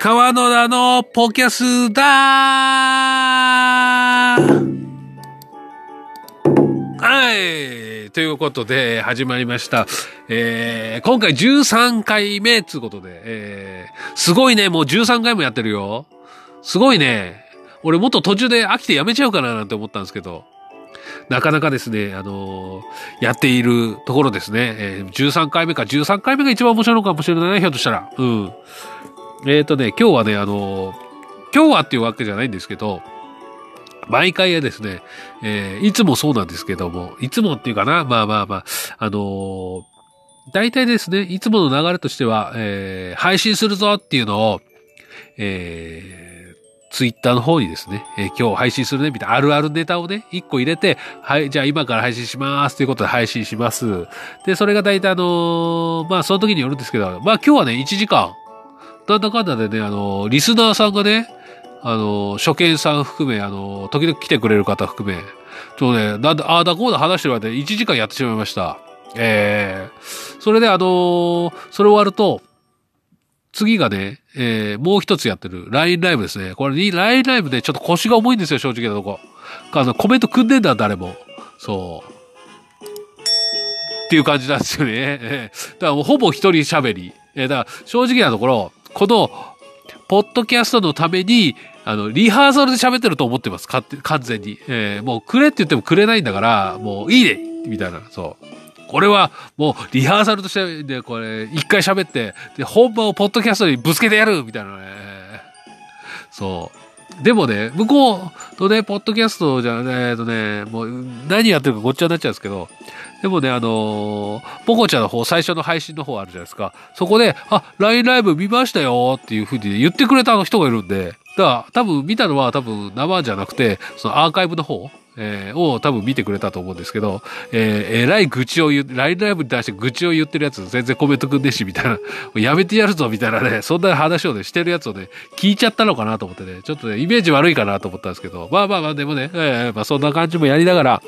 川野田のポキャスだはい。ということで、始まりました。えー、今回13回目つうことで、えー、すごいね、もう13回もやってるよ。すごいね。俺もっと途中で飽きてやめちゃうかななんて思ったんですけど、なかなかですね、あのーやっているところですね。えー13回目か、13回目が一番面白いのかもしれないね、ひょっとしたら。うん。えっ、ー、とね、今日はね、あのー今日はっていうわけじゃないんですけど、毎回はですね、えーいつもそうなんですけども、いつもっていうかな、まあまあまあ、あの大体ですね、いつもの流れとしては、えー配信するぞっていうのを、えーツイッターの方にですね、えー今日配信するね、みたいなあるあるネタをね、一個入れて、はい、じゃあ今から配信しますということで配信します。で、それが大体あのーまあその時によるんですけど、まあ今日はね、1時間、なんだかんだでね、あのーリスナーさんがね、あのー初見さん含め、あのー時々来てくれる方含め、ちょっとね、なんだ、ああだこうだ話してる間で1時間やってしまいました。えー、それであのそれ終わると、次がね、えー、もう一つやってる LINE ライブですね。これに LINE ライブでちょっと腰が重いんですよ、正直なとこ。あの、コメント組んでんだ、誰も。そう。っていう感じなんですよね。えーだからもうほぼ一人喋り。えーだから正直なところ、この、ポッドキャストのために、あの、リハーサルで喋ってると思ってます。完全に。えーもうくれって言ってもくれないんだから、もういいねみたいな。そう。これはもうリハーサルとして、で、これ、一回喋って、で、本番をポッドキャストにぶつけてやるみたいなね。そう。でもね、向こうのね、ポッドキャストじゃね、えとね、もう何やってるかごっちゃになっちゃうんですけど、でもね、あのーポコちゃんの方、最初の配信の方あるじゃないですか。そこで、あ、LINE ライブ見ましたよっていうふうに言ってくれた人がいるんで、だから多分見たのは多分生じゃなくて、そのアーカイブの方、えーを多分見てくれたと思うんですけど、えー、えらい愚痴を言う、LINE ライブに対して愚痴を言ってるやつ全然コメントくんねえし、みたいな、やめてやるぞ、みたいなね、そんな話をね、してるやつをね、聞いちゃったのかなと思ってね、ちょっとね、イメージ悪いかなと思ったんですけど、まあまあまあ、でもね、えーまあそんな感じもやりながら、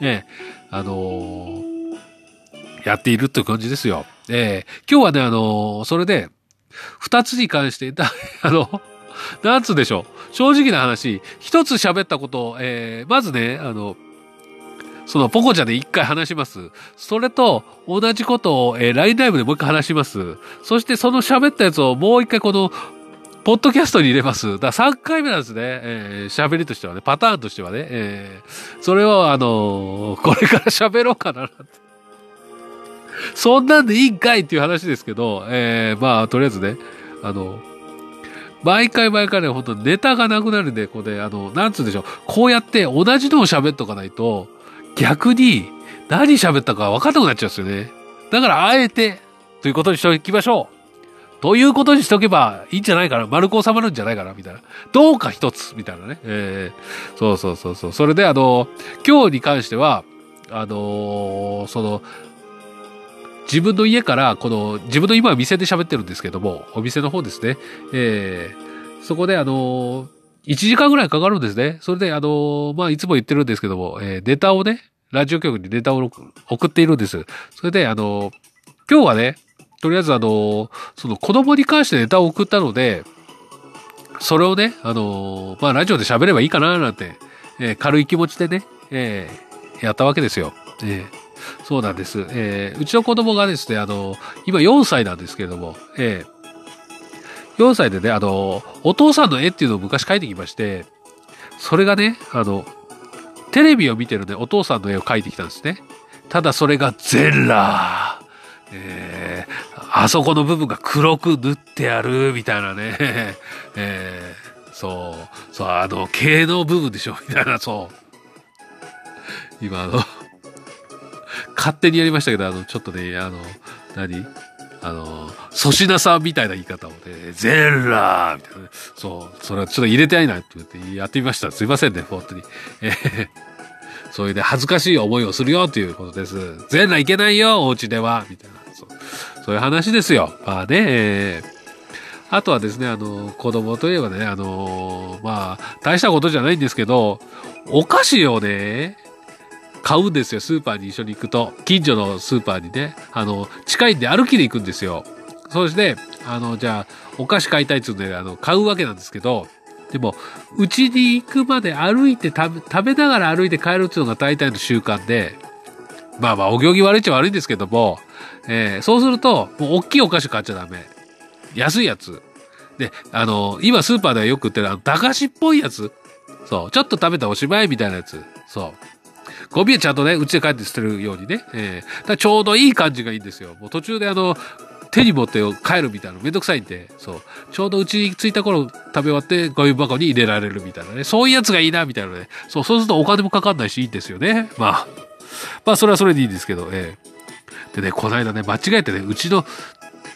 えーあのーやっているという感じですよ。えー今日はね、あのーそれで、二つに関して、だ あの、なんつうでしょう。正直な話、一つ喋ったことを、えーまずね、あの、そのポコちゃんで一回話します。それと同じことを、えー、LINE ライブでもう一回話します。そしてその喋ったやつをもう一回この、ポッドキャストに入れます。だから3回目なんですね。えー喋りとしてはね、パターンとしてはね。えーそれをあのーこれから喋ろうかななて。そんなんでいいんかいっていう話ですけど、えーまあ、とりあえずね、あの、毎回毎回ね、本当ネタがなくなるんで、これ、あの、なんつうんでしょう。こうやって同じのを喋っとかないと、逆に何喋ったか分かんなくなっちゃうんですよね。だから、あえて、ということにしておきましょう。ということにしておけばいいんじゃないかな。丸く収まるんじゃないかな、みたいな。どうか一つ、みたいなね。えーそうそうそうそう。それで、あの、今日に関しては、あのーその、自分の家から、この、自分の今は店で喋ってるんですけども、お店の方ですね。えーそこで、あの、1時間ぐらいかかるんですね。それで、あのまあ、いつも言ってるんですけども、えーネタをね、ラジオ局にネタを送っているんです。それで、あの今日はね、とりあえずあのその子供に関してネタを送ったので、それをね、あのまあ、ラジオで喋ればいいかな、なんて、えー軽い気持ちでね、えーやったわけですよ。えーそうなんです。えーうちの子供がですね、あの今4歳なんですけれども、えー4歳でね、あのお父さんの絵っていうのを昔描いてきまして、それがね、あの、テレビを見てるね、お父さんの絵を描いてきたんですね。ただそれがゼラー。えーあそこの部分が黒く塗ってある、みたいなね。えーそう、そう、あの、毛の部分でしょ、みたいな、そう。今、の、勝手にやりましたけど、あの、ちょっとね、あの、何？あの、粗品さんみたいな言い方をね、ゼラーみたいなね。そう、それはちょっと入れてないなって言ってやってみました。すいませんね、本当に。えーそういうね、恥ずかしい思いをするよということです。全裸いけないよ、お家では。みたいな。そうそういう話ですよ。まあね、あとはですね、あの、子供といえばね、あの、まあ、大したことじゃないんですけど、お菓子をね、買うんですよ、スーパーに一緒に行くと。近所のスーパーにね、あの、近いんで歩きで行くんですよ。そして、あの、じゃあ、お菓子買いたいっつうんで、あの、買うわけなんですけど、でも、うちに行くまで歩いて食べ、食べながら歩いて帰るっていうのが大体の習慣で、まあまあ、お行儀悪いっちゃ悪いんですけども、えー、そうすると、もう大きいお菓子買っちゃダメ。安いやつ。で、あの、今スーパーではよく売ってる、あの、駄菓子っぽいやつ。そう。ちょっと食べたおしまいみたいなやつ。そう。ゴミはちゃんとね、うちで帰って捨てるようにね。えー、だちょうどいい感じがいいんですよ。もう途中であの、手に持って帰るみたいなめんどくさいんで、そう。ちょうどうちに着いた頃食べ終わってゴミ箱に入れられるみたいなね。そういうやつがいいな、みたいなね。そう、そうするとお金もかかんないしいいんですよね。まあ。まあ、それはそれでいいんですけど、ええー、でね、この間ね、間違えてね、うちの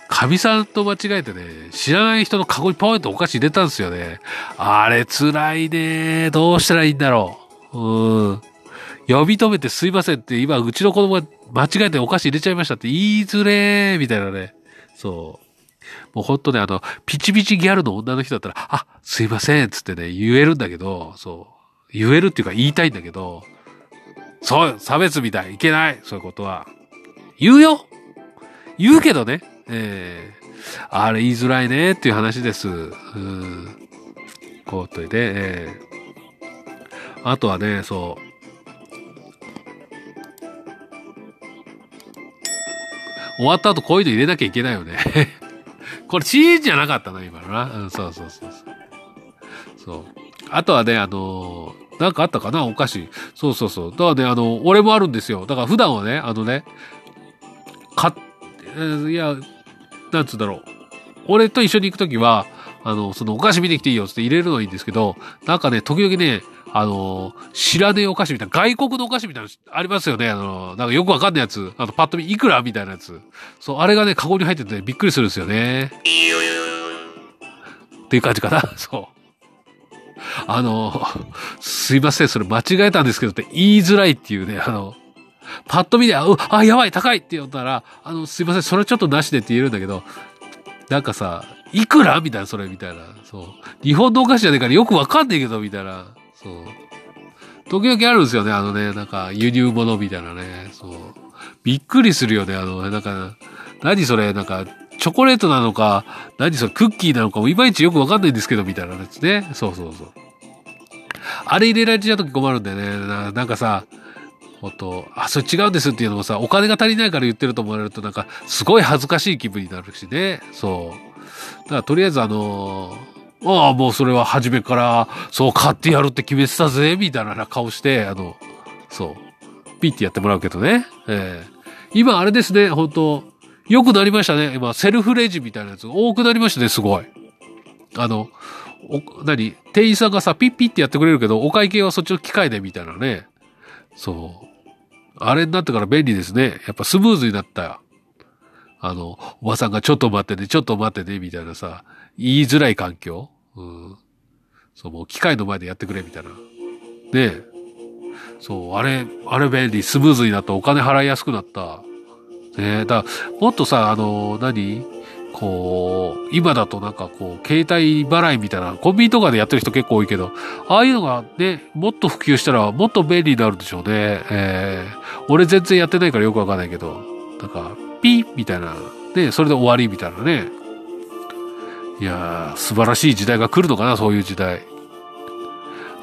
かみさんと間違えてね、知らない人のカゴにポンとお菓子入れたんですよね。あれ辛いね。どうしたらいいんだろう。うん。呼び止めてすいませんって、今、うちの子供が間違えてお菓子入れちゃいましたって言いづれー、みたいなね。そう。もうほんとね、あの、ピチピチギャルの女の人だったら、あ、すいません、つってね、言えるんだけど、そう。言えるっていうか言いたいんだけど、そう、差別みたい。いけない。そういうことは。言うよ言うけどね。ええー、あれ言いづらいねっていう話です。うん。こうといて、ええー、あとはね、そう。終わった後こういうの入れなきゃいけないよね これチーじゃなかったな、今のな。うん、そうそうそうそう。そう。あとはね、あのー、なんかあったかな？お菓子。そうそうそう。だからね、あの、俺もあるんですよ。だから普段はね、あのね、買っ、いや、なんつうんだろう。俺と一緒に行くときは、あの、そのお菓子見てきていいよって入れるのはいいんですけど、なんかね、時々ね、あの、知らねえお菓子みたいな、外国のお菓子みたいなありますよね。あの、なんかよくわかんないやつ。あの、パッと見いくらみたいなやつ。そう、あれがね、カゴに入ってて、びっくりするんですよね。っていう感じかな。そう。あの、すいません、それ間違えたんですけどって言いづらいっていうね、あの、パッと見で、あ、あやばい、高いって言ったら、あの、すいません、それちょっとなしでって言えるんだけど、なんかさ、いくらみたいな、それ、みたいな。そう。日本のお菓子じゃねえからよくわかんねえけど、みたいな。そう。時々あるんですよね、あのね、なんか輸入物みたいなね。そう。びっくりするよね、あの、なんか、何それ、なんか、チョコレートなのか、何それ、クッキーなのかもいまいちよくわかんないんですけど、みたいなやつね。そうそうそう。あれ入れられちゃうとき困るんだよね。ななんかさ、ほんと、あ、それ違うんですっていうのもさ、お金が足りないから言ってると思われるとなんか、すごい恥ずかしい気分になるしね。そう。だからとりあえずあのああ、もうそれは初めから、そう買ってやるって決めてたぜ、みたいな顔して、あの、そう、ピッてやってもらうけどね。えー、今あれですね、本当良くなりましたね。今、セルフレジみたいなやつ多くなりましたね、すごい。あの、お、何店員さんがさ、ピッピッってやってくれるけど、お会計はそっちの機械でみたいなね。そう。あれになってから便利ですね。やっぱスムーズになった。あの、おばさんがちょっと待ってね、ちょっと待ってね、みたいなさ、言いづらい環境。うん。そう、もう機械の前でやってくれ、みたいな。ねえ。そう、あれ、あれ便利、スムーズになった、お金払いやすくなった。ねえ、だもっとさ、あの、何？こう、今だとなんかこう、携帯払いみたいな、コンビニとかでやってる人結構多いけど、ああいうのがね、もっと普及したらもっと便利になるんでしょうね。えー、俺全然やってないからよくわかんないけど、なんか、ピーみたいな、ね、それで終わりみたいなね。いやー、素晴らしい時代が来るのかな、そういう時代。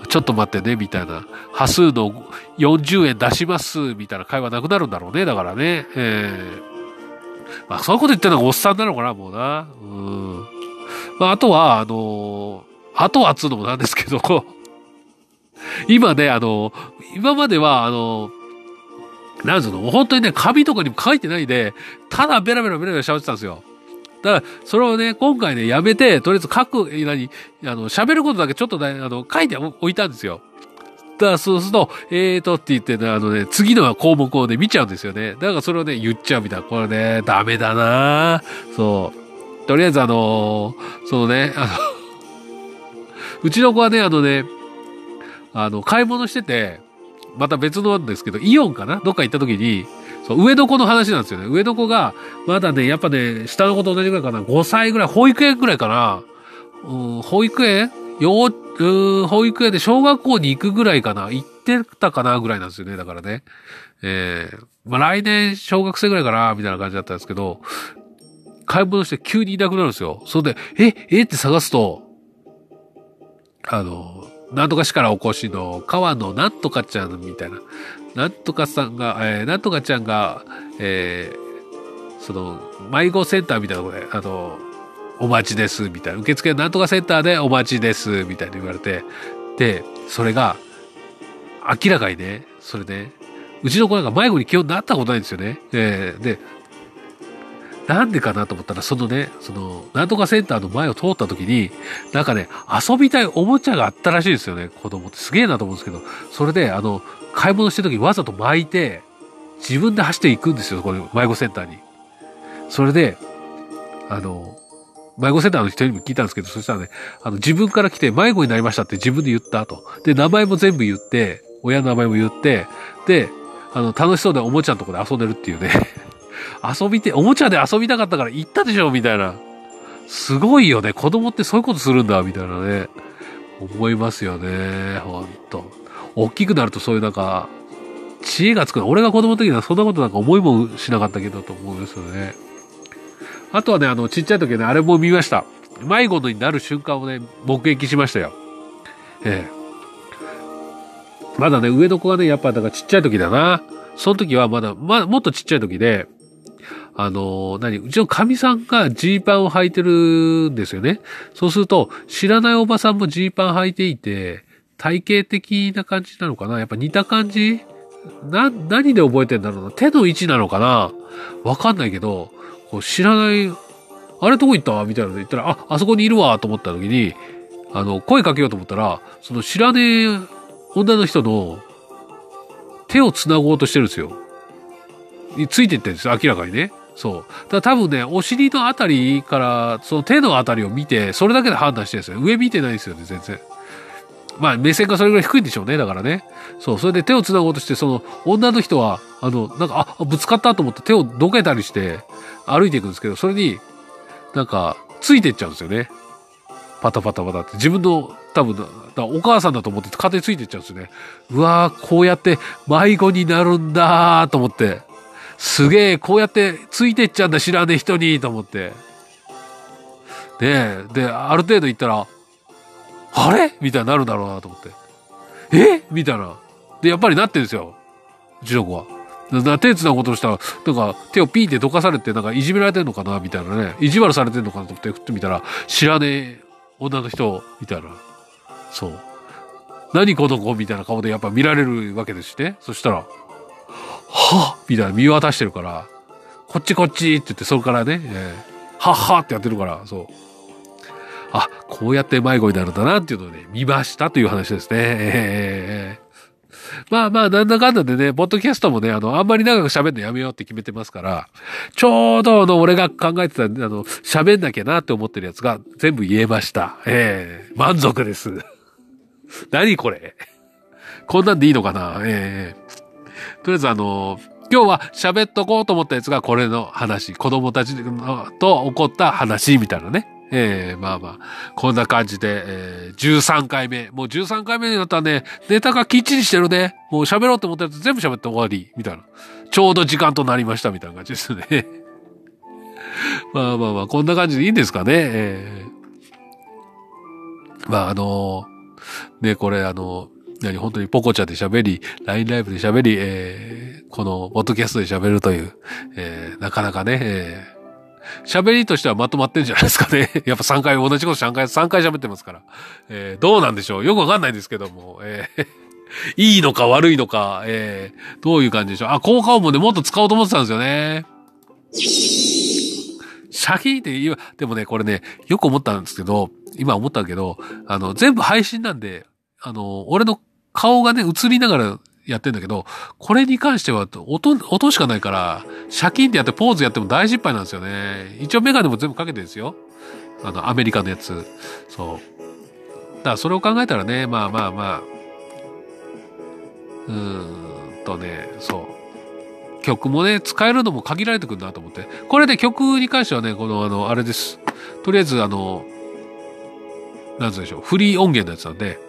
ちょっと待ってね、みたいな。端数の40円出します、みたいな会話なくなるんだろうね、だからね。えーまあ、そういうこと言ってるのがおっさんなのかな、もうな。うん。まあ、あとは、あのー、あとはっつうのもなんですけど、今ね、あの、今までは、あの、なんつうの、本当にね、紙とかにも書いてないで、ただベラベラベラベラ喋ってたんですよ。だから、それをね、今回ね、やめて、とりあえず書く、何、あの、喋ることだけちょっとね、あの、書いておいたんですよ。だからそうすると、えーとって言ってね、あのね、次の項目をね、見ちゃうんですよね。だからそれをね、言っちゃうみたいな。これね、ダメだなそう。とりあえずあのー、そのね、あの うちの子はね、あのね、あの、買い物してて、また別のなんですけど、イオンかな？どっか行った時に、そう、上の子の話なんですよね。上の子が、まだね、やっぱね、下の子と同じぐらいかな。5歳ぐらい、保育園ぐらいかな。うん、保育園？幼、保育園で小学校に行くぐらいかな。行ってたかなぐらいなんですよね。だからね。えー、まあ来年小学生ぐらいかなみたいな感じだったんですけど、買い物して急にいなくなるんですよ。それで、え、えって探すと、あの、なんとか市からお越しの川野なんとかちゃんみたいな。なんとかさんが、えー、なんとかちゃんが、えー、その、迷子センターみたいなところで、あの、お待ちです、みたいな。受付なんとかセンターでお待ちです、みたいに言われて。で、それが、明らかにね、それね、うちの子なんか迷子に気をなったことないんですよね。えー、で、なんでかなと思ったら、そのね、その、なんとかセンターの前を通った時に、なんかね、遊びたいおもちゃがあったらしいですよね、子供って。すげえなと思うんですけど、それで、あの、買い物してる時わざと巻いて、自分で走っていくんですよ、この迷子センターに。それで、あの、迷子センターの人にも聞いたんですけど、そしたらね、あの、自分から来て迷子になりましたって自分で言ったと。で、名前も全部言って、親の名前も言って、で、あの、楽しそうでおもちゃのとこで遊んでるっていうね。遊びて、おもちゃで遊びたかったから行ったでしょみたいな。すごいよね。子供ってそういうことするんだ、みたいなね。思いますよね。ほんと。大きくなるとそういうなんか、知恵がつく。俺が子供の時にはそんなことなんか思いもしなかったけどと思いますよね。あとはね、あの、ちっちゃい時はね、あれも見ました。迷子になる瞬間をね、目撃しましたよ。ええ。まだね、上の子がね、やっぱだかちっちゃい時だな。その時はまだ、ま、もっとちっちゃい時で、あの、何うちの神さんがジーパンを履いてるんですよね。そうすると、知らないおばさんもジーパン履いていて、体型的な感じなのかな？やっぱ似た感じ？な、何で覚えてんだろうな？手の位置なのかな？わかんないけど、こう知らない、あれどこ行った？みたいなの言ったら、あ、あそこにいるわと思った時に、あの、声かけようと思ったら、その知らねえ女の人の手を繋ごうとしてるんですよ。についていってるんですよ、明らかにね。そう。だ多分ね、お尻のあたりから、その手のあたりを見て、それだけで判断してるんですよ。上見てないですよね、全然。まあ、目線がそれぐらい低いんでしょうね、だからね。そう、それで手を繋ごうとして、その、女の人は、あの、なんか、あ、ぶつかったと思って手をどけたりして、歩いていくんですけど、それに、なんか、ついていっちゃうんですよね。パタパタパタって。自分の、多分、お母さんだと思って勝手についていっちゃうんですよね。うわー、こうやって迷子になるんだーと思って。すげえ、こうやってついていっちゃうんだ、知らねえ人に、と思って。で、で、ある程度行ったら、あれ？みたいになるだろうなと思って。え？みたいな。で、やっぱりなってるんですよ。うちの子は。だ手つなことしたら、なんか手をピーってどかされて、なんかいじめられてんのかな？みたいなね。意地悪されてんのかな？と思って振ってみたら、知らねえ女の人、みたいな。そう。何この子？みたいな顔でやっぱ見られるわけですしね。そしたら、は？みたいな見渡してるから、こっちこっちって言って、それからね、えー、はっはってやってるから、そう。あ、こうやって迷子になるんだなっていうのをね、見ましたという話ですね。えーまあまあ、なんだかんだでね、ポッドキャストもね、あの、あんまり長く喋るのやめようって決めてますから、ちょうどあの、俺が考えてた、あの、喋んなきゃなって思ってるやつが全部言えました。ええー、満足です。何これこんなんでいいのかなええーとりあえずあの、今日は喋っとこうと思ったやつがこれの話。子供たちと起こった話みたいなね。ええー、まあまあ、こんな感じで、えー、13回目。もう13回目になったらね、ネタがきっちりしてるね。もう喋ろうと思ったやつ全部喋って終わり。みたいな。ちょうど時間となりましたみたいな感じですね。まあまあまあ、こんな感じでいいんですかね。えー、まああのね、これあの何、本当にポコちゃんで喋り、LINE ライブで喋り、えー、この、ポッドキャストで喋るという、えー、なかなかね、えー、喋りとしてはまとまってんじゃないですかね。やっぱ3回、同じこと3回、3回喋ってますから。えー、どうなんでしょうよくわかんないんですけども、えー、いいのか悪いのか、えー、どういう感じでしょう。あ、効果音もね、もっと使おうと思ってたんですよね。シャキーって言う、でもね、これね、よく思ったんですけど、今思ったけど、あの、全部配信なんで、あの、俺の顔がね、映りながらやってんだけど、これに関しては音、音しかないから、シャキンってやってポーズやっても大失敗なんですよね。一応メガネも全部かけてるんですよ。あの、アメリカのやつ。そう。だからそれを考えたらね、まあまあまあ、うーんとね、そう。曲もね、使えるのも限られてくるなと思って。これで、ね、曲に関してはね、この、あの、あれです。とりあえず、あの、なんつうでしょう、フリー音源のやつなんで、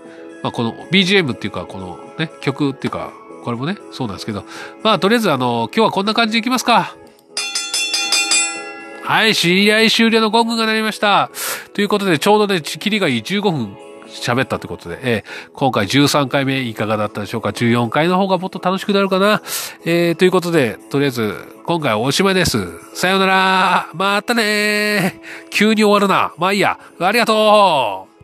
まあ、この BGM っていうか、このね、曲っていうか、これもね、そうなんですけど、まあ、とりあえずあの、今日はこんな感じでいきますか。はい、知り合い終了のゴングが鳴りました。ということで、ちょうどね、切りがいい15分喋ったってことで、えー、今回13回目いかがだったでしょうか ?14 回の方がもっと楽しくなるかなえー、ということで、とりあえず、今回はおしまいです。さようならまたね急に終わるな。まあいいや。ありがとう